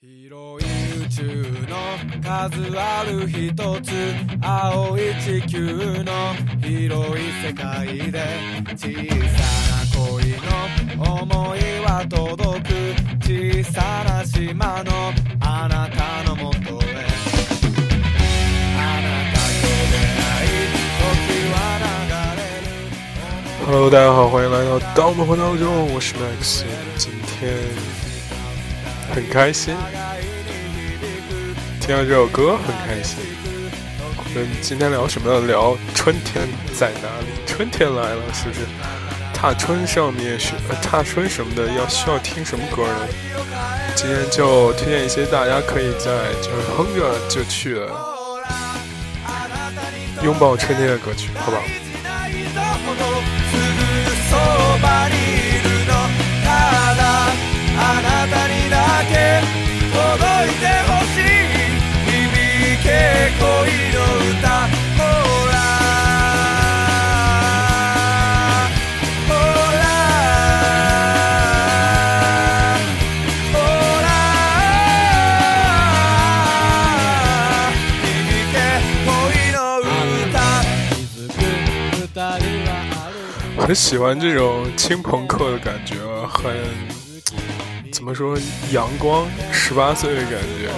広い宇宙の数ある一つ青い地球の広い世界で小さな恋の思いは届く小さな島のあなたのもとへ。あなたと出会い時は流れる。Hello，大家好，欢迎来到《盗梦魂当中》，我是 Max，今天很开心，听到这首歌很开心。我们今天聊什么？聊春天在哪里？春天来了，是不是？踏春上面是踏春什么的，要需要听什么歌呢？今天就推荐一些大家可以在就是哼着就去了拥抱春天的歌曲，好不好？很喜欢这种轻朋克的感觉，很怎么说阳光，十八岁的感觉。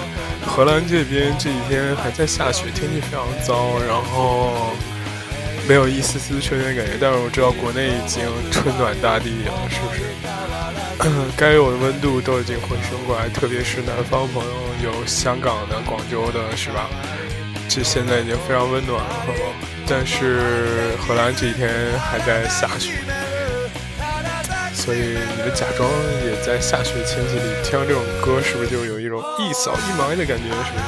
荷兰这边这几天还在下雪，天气非常糟，然后没有一丝丝春天感觉。但是我知道国内已经春暖大地了，是不是？该有的温度都已经回升过来，特别是南方朋友，有香港的、广州的，是吧？这现在已经非常温暖了，但是荷兰这几天还在下雪，所以你们假装也在下雪天气里听到这种歌，是不是就有一种一扫一霾的感觉？是不是？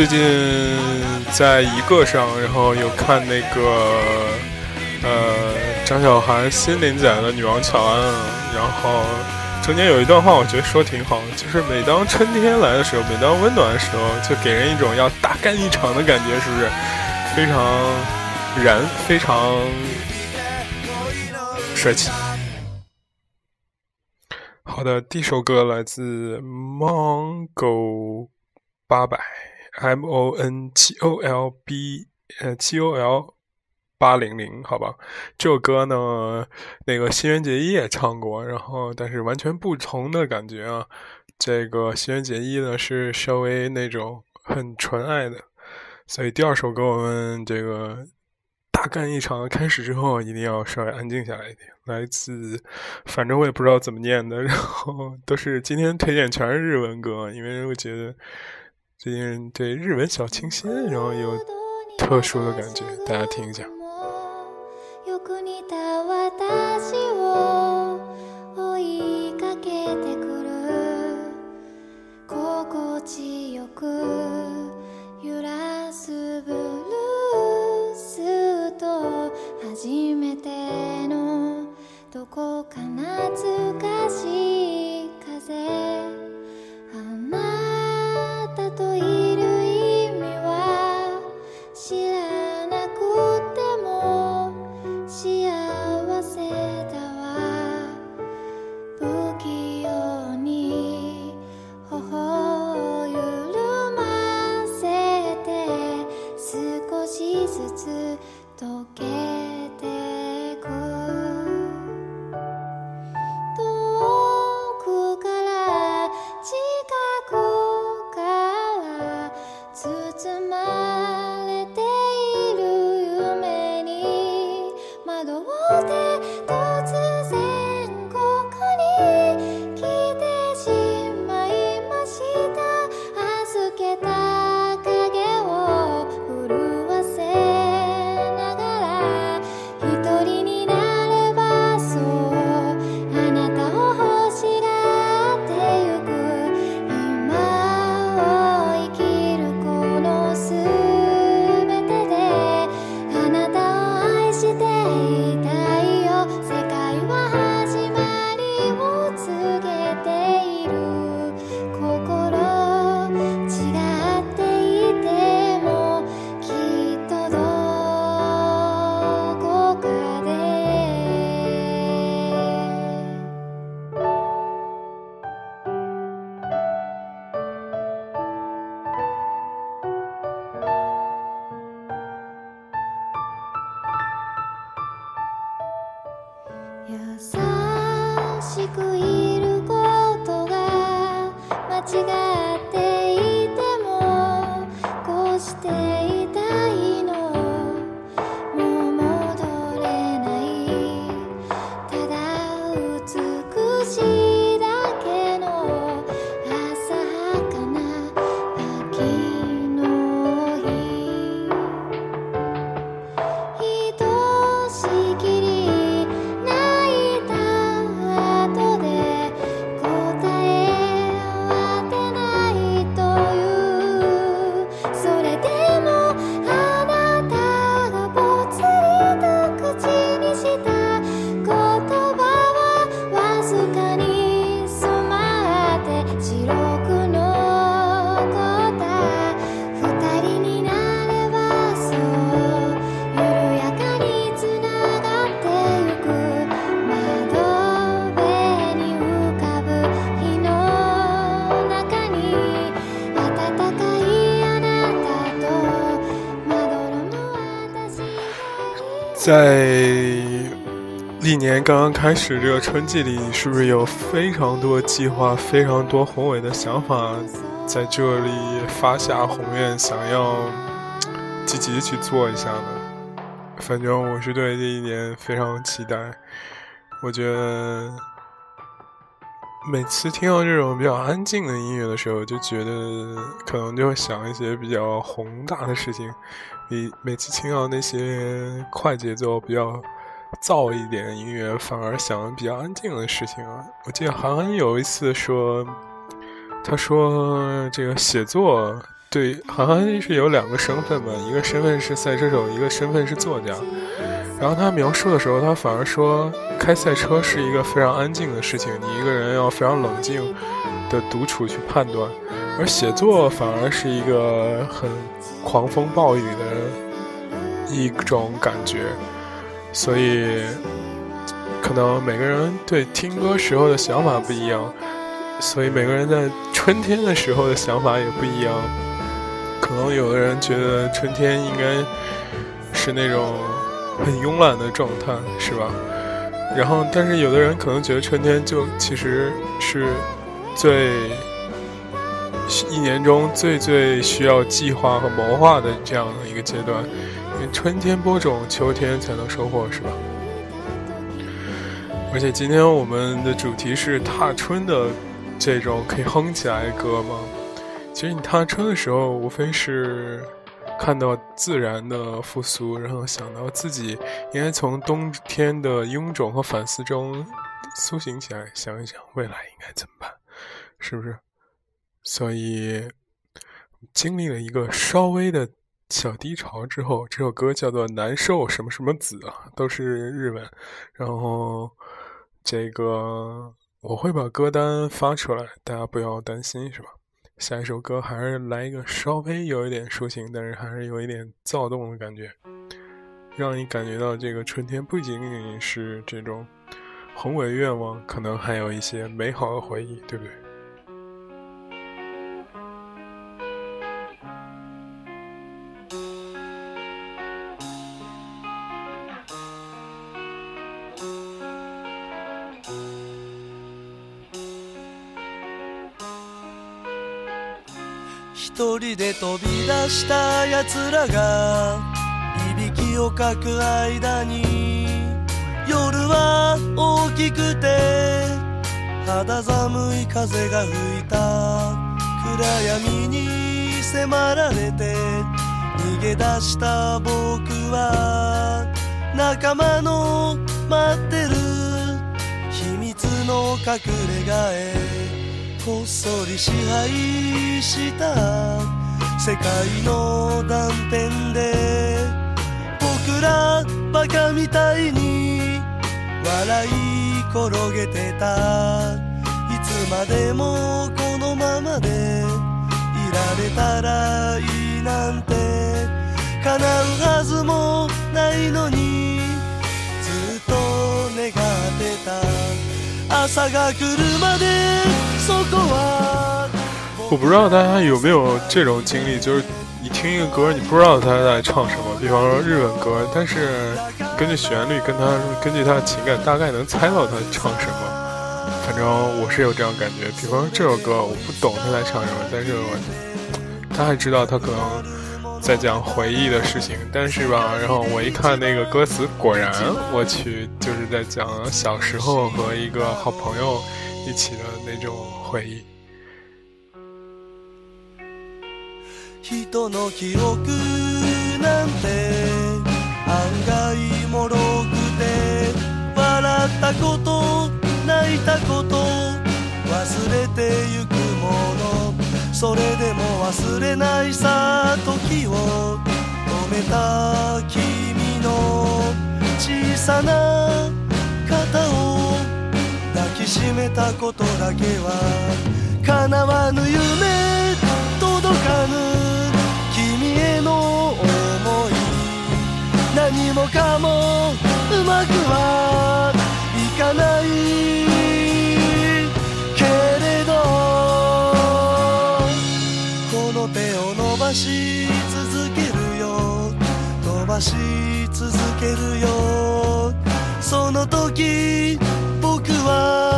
最近在一个上，然后有看那个呃张小涵新连载的《女王乔安》，然后中间有一段话，我觉得说挺好，就是每当春天来的时候，每当温暖的时候，就给人一种要大干一场的感觉，是不是？非常燃，非常帅气。好的，第一首歌来自 Mongo 八百 M O N 七 O L B 呃七 O L 八零零，好吧。这首歌呢，那个新垣结衣也唱过，然后但是完全不同的感觉啊。这个新垣结衣呢是稍微那种很纯爱的，所以第二首歌我们这个大干一场开始之后，一定要稍微安静下来一点。来自，反正我也不知道怎么念的，然后都是今天推荐全是日文歌，因为我觉得最近对日文小清新，然后有特殊的感觉，大家听一下。在历年刚刚开始这个春季里，是不是有非常多计划、非常多宏伟的想法在这里发下宏愿，想要积极去做一下呢？反正我是对这一年非常期待。我觉得每次听到这种比较安静的音乐的时候，就觉得可能就会想一些比较宏大的事情。比每次听到那些快节奏、比较燥一点的音乐，反而想比较安静的事情啊。我记得韩寒有一次说，他说这个写作对韩寒是有两个身份嘛，一个身份是赛车手，一个身份是作家。然后他描述的时候，他反而说开赛车是一个非常安静的事情，你一个人要非常冷静的独处去判断，而写作反而是一个很。狂风暴雨的一种感觉，所以可能每个人对听歌时候的想法不一样，所以每个人在春天的时候的想法也不一样。可能有的人觉得春天应该是那种很慵懒的状态，是吧？然后，但是有的人可能觉得春天就其实是最。一年中最最需要计划和谋划的这样的一个阶段，因为春天播种，秋天才能收获，是吧？而且今天我们的主题是踏春的这种可以哼起来的歌吗？其实你踏春的时候，无非是看到自然的复苏，然后想到自己应该从冬天的臃肿和反思中苏醒起来，想一想未来应该怎么办，是不是？所以，经历了一个稍微的小低潮之后，这首歌叫做《难受什么什么子》啊，都是日文。然后，这个我会把歌单发出来，大家不要担心，是吧？下一首歌还是来一个稍微有一点抒情，但是还是有一点躁动的感觉，让你感觉到这个春天不仅仅是这种宏伟愿望，可能还有一些美好的回忆，对不对？で飛び出した奴らがいびきをかく間に夜は大きくて肌寒い風が吹いた。暗闇に迫られて逃げ出した僕は仲間の待ってる。秘密の隠れ家へこっそり支配した。世界の断片で僕らバカみたいに笑い転げてた。いつまでもこのままでいられたらいいなんて叶うはずもないのにずっと願ってた。朝が来るまでそこは我不知道大家有没有这种经历，就是你听一个歌，你不知道他在唱什么，比方说日文歌，但是根据旋律跟他根据他的情感，大概能猜到他唱什么。反正我是有这样感觉。比方说这首歌，我不懂他在唱什么，但是我他还知道他可能在讲回忆的事情。但是吧，然后我一看那个歌词，果然我去就是在讲小时候和一个好朋友。一起的那种回忆。人の記憶なんて案外もろくて笑ったこと泣いたこと忘れてゆくものそれでも忘れないさ時を止めた君の小さな肩を抱きしめたことだけは叶わぬ夢届かぬ。の想い何もかもうまくはいかないけれどこの手を伸ばし続けるよ。伸ばし続けるよ。その時僕は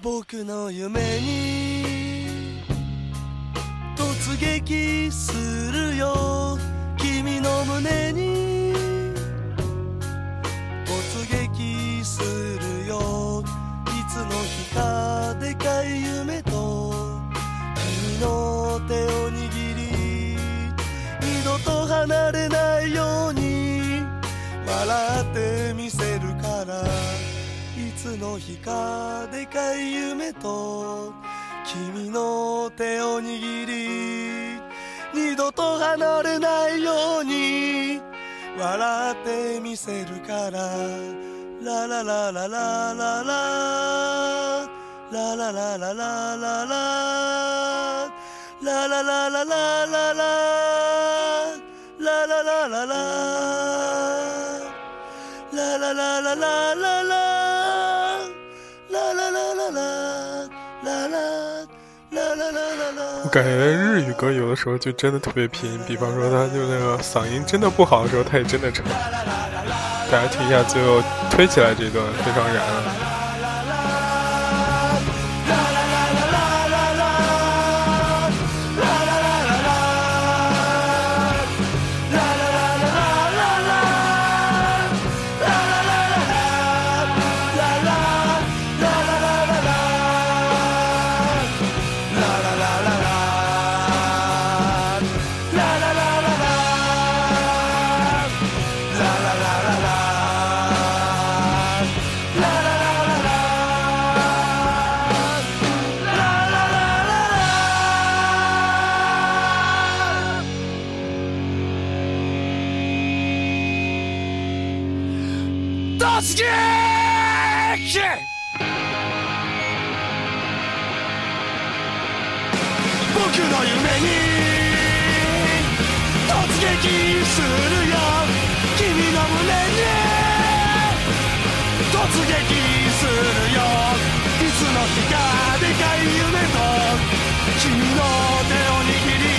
僕の夢に突撃するよ。君の胸に突撃するよ。いつの日かでかい夢と君の手を握り二度と離れないように笑ってみせるからの日かでかい夢と君の手を握り二度と離れないように笑ってみせるから。ラララララララ。ララララララ。ララララララ。ララララララ。ラララララ啦感觉日语歌有的时候就真的特别拼，比方说他就那个嗓音真的不好的时候，他也真的唱。大家听一下最后推起来这段，非常燃。突撃僕の夢に突撃するよ。君の胸に突撃するよ。いつの日かでかい夢と君の手を握り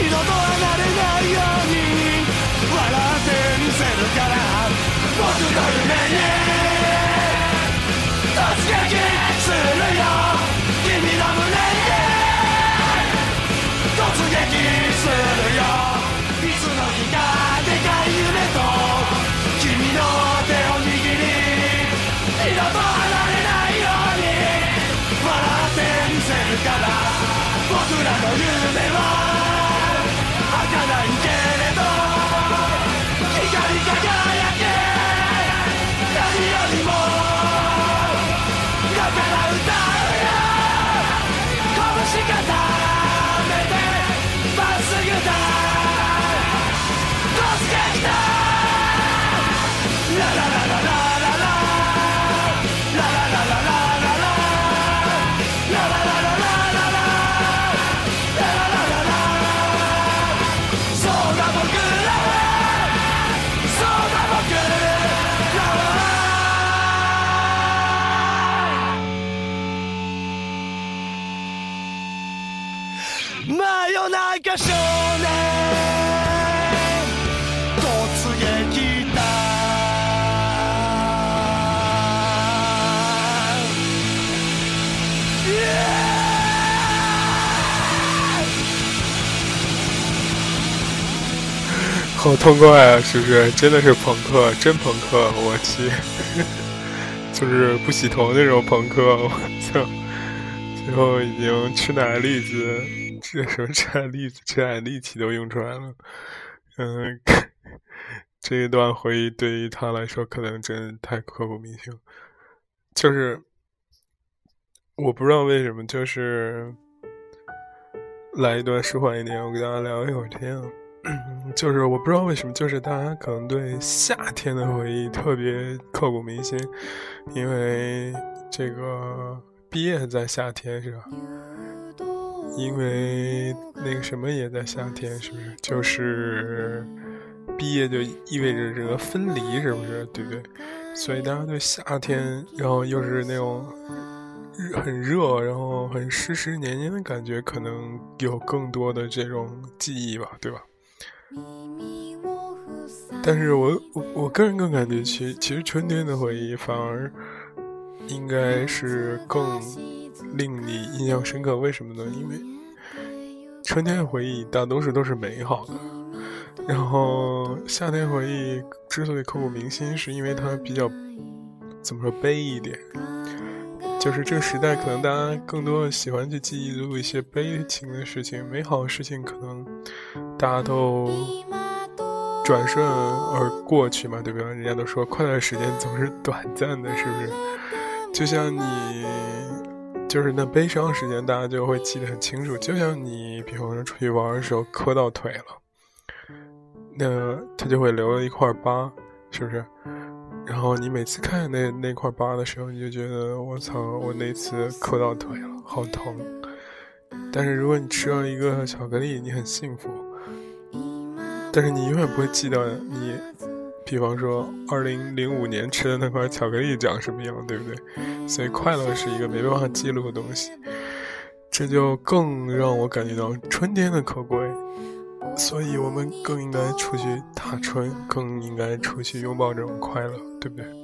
二度と離れないように笑ってみせるから。Poczuj to imienie To z 好痛快啊！是不是？真的是朋克，真朋克！我去，就是不洗头那种朋克。我操！最后已经吃奶栗子，这什么吃奶栗子、吃奶力气都用出来了。嗯，这一段回忆对于他来说可能真的太刻骨铭心，就是我不知道为什么，就是来一段舒缓一点，我跟大家聊一会儿天。就是我不知道为什么，就是大家可能对夏天的回忆特别刻骨铭心，因为这个毕业在夏天是吧？因为那个什么也在夏天，是不是？就是毕业就意味着这个分离，是不是？对不对？所以大家对夏天，然后又是那种很热，然后很湿湿黏黏的感觉，可能有更多的这种记忆吧，对吧？但是我我我个人更感觉，其其实春天的回忆反而应该是更令你印象深刻。为什么呢？因为春天的回忆大多数都是美好的，然后夏天回忆之所以刻骨铭心，是因为它比较怎么说悲一点。就是这个时代，可能大家更多的喜欢去记忆录一些悲情的事情，美好的事情可能大家都转瞬而过去嘛，对不对？人家都说快乐时间总是短暂的，是不是？就像你，就是那悲伤时间，大家就会记得很清楚。就像你，比方说出去玩的时候磕到腿了，那他就会留了一块疤，是不是？然后你每次看那那块疤的时候，你就觉得我操，我那次磕到腿了，好疼。但是如果你吃了一个巧克力，你很幸福。但是你永远不会记得你，比方说二零零五年吃的那块巧克力长什么样，对不对？所以快乐是一个没办法记录的东西，这就更让我感觉到春天的可贵。所以我们更应该出去踏春，更应该出去拥抱这种快乐，对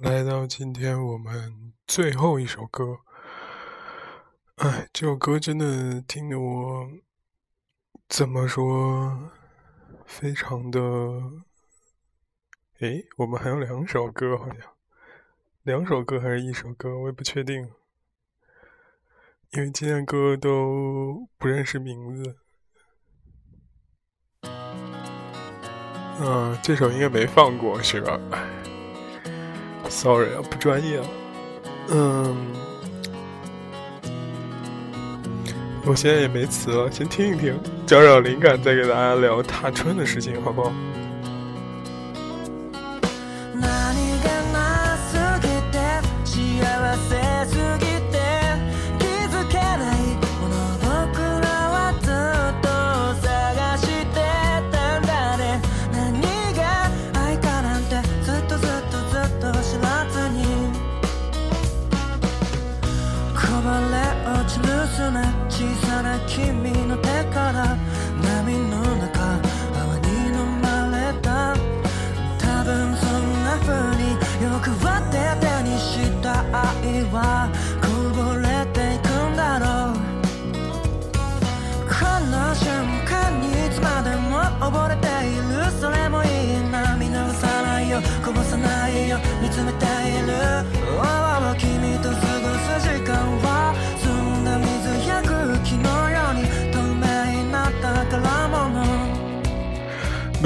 来到今天我们最后一首歌，哎，这首歌真的听得我怎么说，非常的……诶，我们还有两首歌，好像两首歌还是一首歌，我也不确定，因为今天歌都不认识名字。嗯，这首应该没放过，是吧？？Sorry 啊，不专业啊。嗯，我现在也没词了，先听一听，找找灵感，再给大家聊踏春的事情，好不好？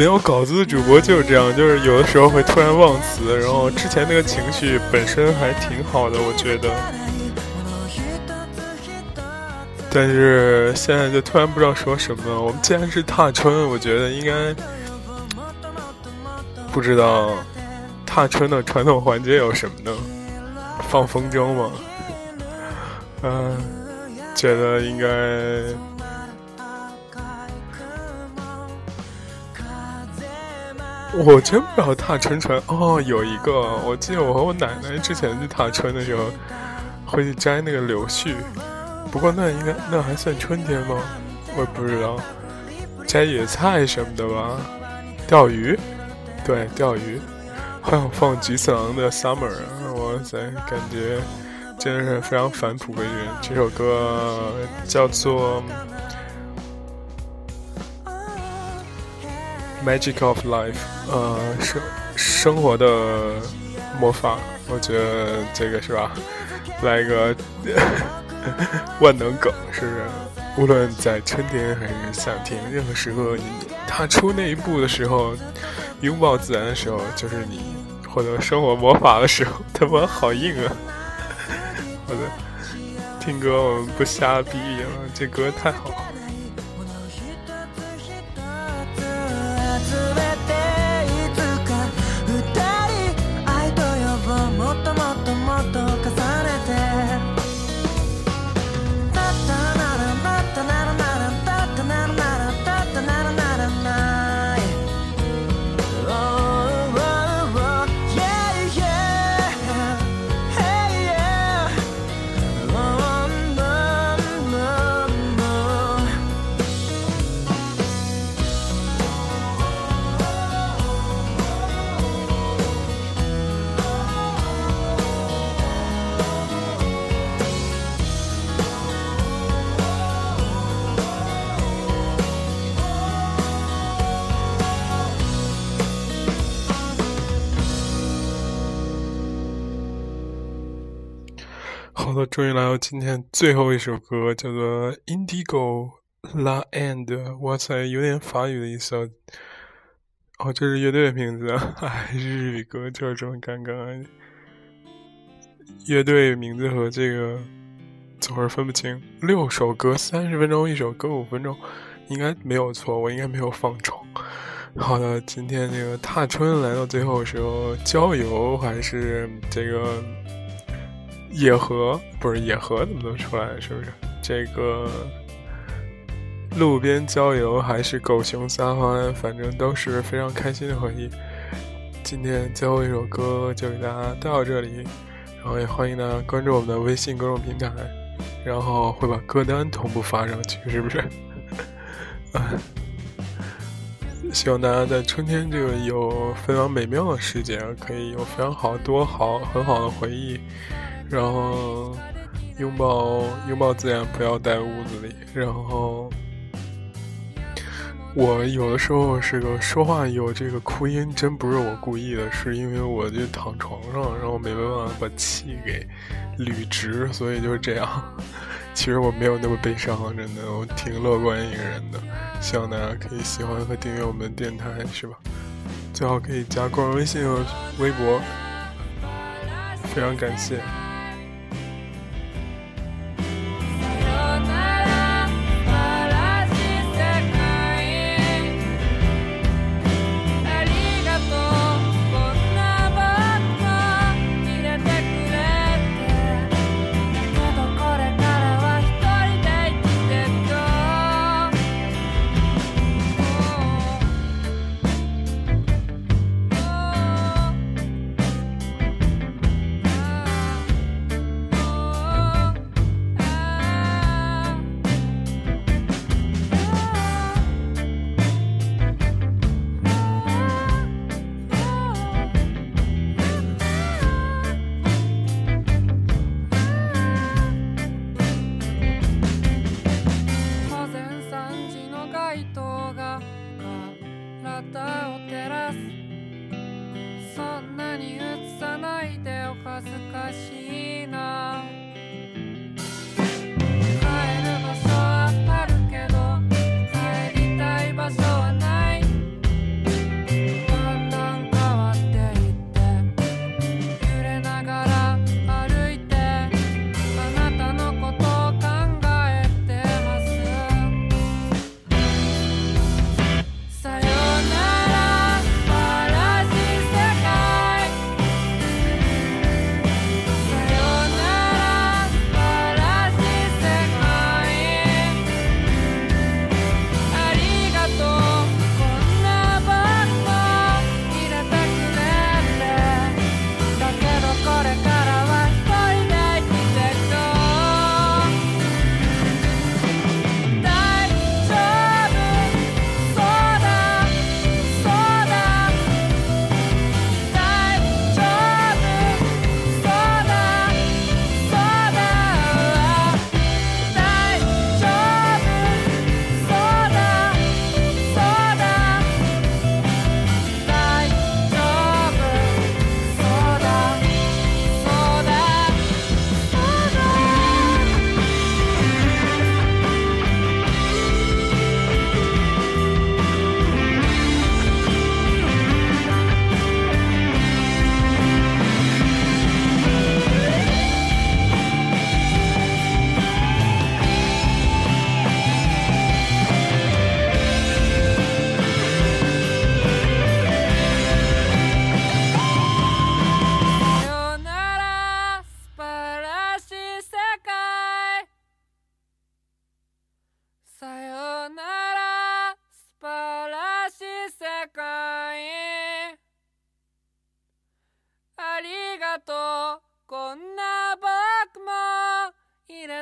没有稿子的主播就是这样，就是有的时候会突然忘词，然后之前那个情绪本身还挺好的，我觉得，但是现在就突然不知道说什么。我们既然是踏春，我觉得应该不知道踏春的传统环节有什么呢？放风筝吗？嗯，觉得应该。我真不知道踏春船哦，有一个，我记得我和我奶奶之前去踏春的时候，会去摘那个柳絮。不过那应该那还算春天吗？我也不知道。摘野菜什么的吧，钓鱼，对，钓鱼。还想放菊次郎的《Summer》，哇塞，感觉真的是非常返璞归真。这首歌叫做。Magic of life，呃，生生活的魔法，我觉得这个是吧？来一个 万能梗，是不是？无论在春天还是夏天，任何时候你踏出那一步的时候，拥抱自然的时候，就是你获得生活魔法的时候。他妈好硬啊！好的，听歌我们不瞎逼了，这歌太好。好的，终于来到今天最后一首歌，叫做《Indigo La End》。哇塞，有点法语的意思。哦，这是乐队的名字。哎，日语歌就是这么尴尬。乐队名字和这个总是分不清。六首歌，三十分钟一首歌，五分钟，应该没有错，我应该没有放重。好的，今天这个踏春来到最后的时候，郊游还是这个。野河不是野河，怎么能出来？是不是这个路边郊游还是狗熊撒欢？反正都是非常开心的回忆。今天最后一首歌就给大家带到这里，然后也欢迎大家关注我们的微信公众平台，然后会把歌单同步发上去，是不是？希望大家在春天这个有非常美妙的时节，可以有非常好多好很好的回忆。然后拥抱拥抱自然，不要在屋子里。然后我有的时候是个说话有这个哭音，真不是我故意的，是因为我就躺床上，然后没办法把气给捋直，所以就是这样。其实我没有那么悲伤，真的，我挺乐观一个人的。希望大家可以喜欢和订阅我们的电台，是吧？最好可以加个人微信和微博，非常感谢。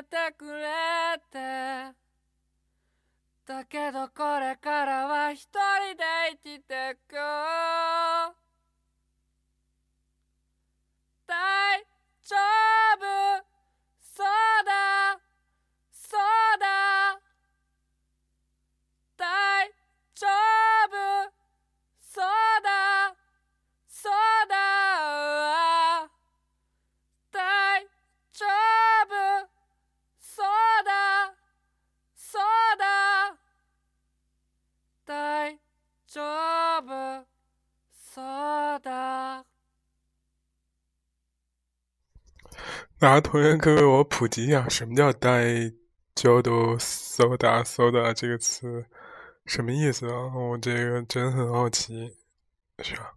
てくれて。だけどこれからは一人で生きてく。啊，同学们，各位，我普及一下，什么叫“代焦 do soda soda” 这个词，什么意思啊？我这个真很好奇，是吧？